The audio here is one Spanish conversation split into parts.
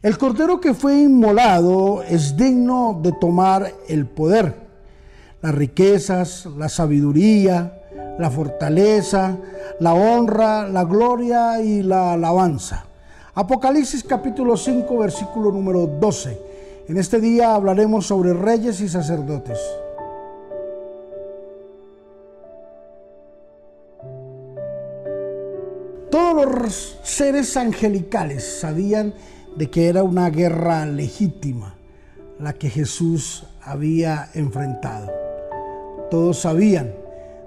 El cordero que fue inmolado es digno de tomar el poder, las riquezas, la sabiduría, la fortaleza, la honra, la gloria y la alabanza. Apocalipsis capítulo 5 versículo número 12. En este día hablaremos sobre reyes y sacerdotes. Todos los seres angelicales sabían de que era una guerra legítima la que Jesús había enfrentado. Todos sabían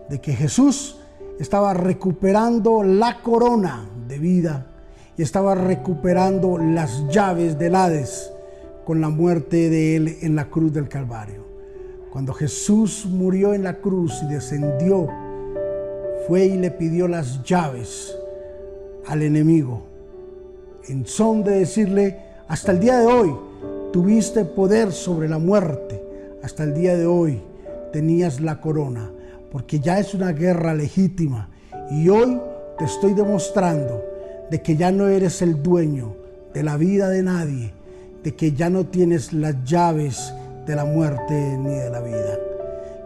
de que Jesús estaba recuperando la corona de vida y estaba recuperando las llaves del Hades con la muerte de él en la cruz del Calvario. Cuando Jesús murió en la cruz y descendió, fue y le pidió las llaves al enemigo en son de decirle, hasta el día de hoy tuviste poder sobre la muerte, hasta el día de hoy tenías la corona, porque ya es una guerra legítima. Y hoy te estoy demostrando de que ya no eres el dueño de la vida de nadie, de que ya no tienes las llaves de la muerte ni de la vida,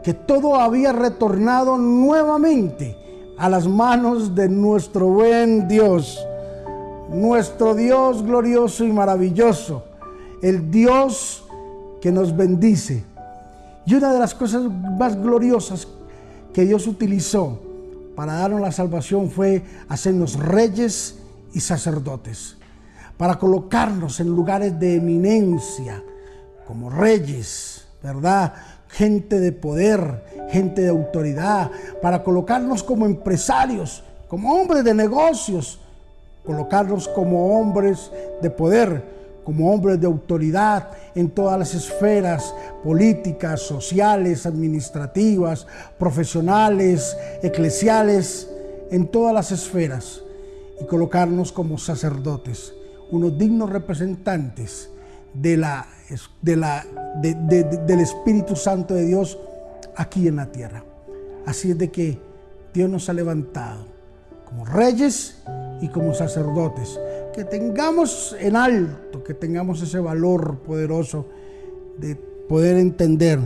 que todo había retornado nuevamente a las manos de nuestro buen Dios nuestro Dios glorioso y maravilloso, el Dios que nos bendice. Y una de las cosas más gloriosas que Dios utilizó para darnos la salvación fue hacernos reyes y sacerdotes, para colocarnos en lugares de eminencia, como reyes, ¿verdad? Gente de poder, gente de autoridad, para colocarnos como empresarios, como hombres de negocios, colocarnos como hombres de poder, como hombres de autoridad en todas las esferas políticas, sociales, administrativas, profesionales, eclesiales, en todas las esferas, y colocarnos como sacerdotes, unos dignos representantes del Espíritu Santo de Dios aquí en la tierra. Así es de que Dios nos ha levantado como reyes y como sacerdotes. Que tengamos en alto, que tengamos ese valor poderoso de poder entender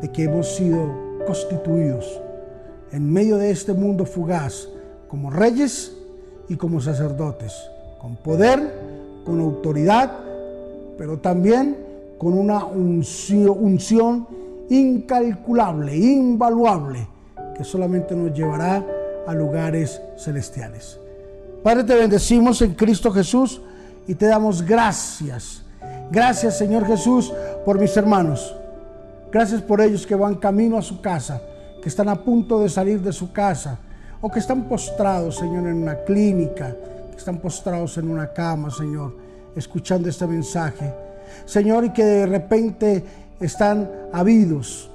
de que hemos sido constituidos en medio de este mundo fugaz como reyes y como sacerdotes, con poder, con autoridad, pero también con una unción incalculable, invaluable, que solamente nos llevará a lugares celestiales. Padre, te bendecimos en Cristo Jesús y te damos gracias. Gracias, Señor Jesús, por mis hermanos. Gracias por ellos que van camino a su casa, que están a punto de salir de su casa o que están postrados, Señor, en una clínica, que están postrados en una cama, Señor, escuchando este mensaje. Señor, y que de repente están habidos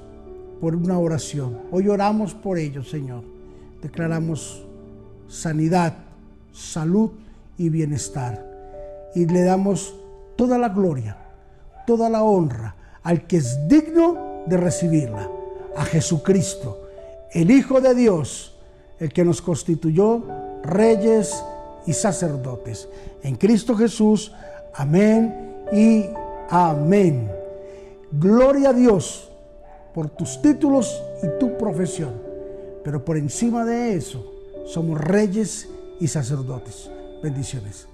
por una oración. Hoy oramos por ellos, Señor. Declaramos sanidad salud y bienestar. Y le damos toda la gloria, toda la honra al que es digno de recibirla, a Jesucristo, el Hijo de Dios, el que nos constituyó reyes y sacerdotes. En Cristo Jesús, amén y amén. Gloria a Dios por tus títulos y tu profesión, pero por encima de eso somos reyes y sacerdotes. Bendiciones.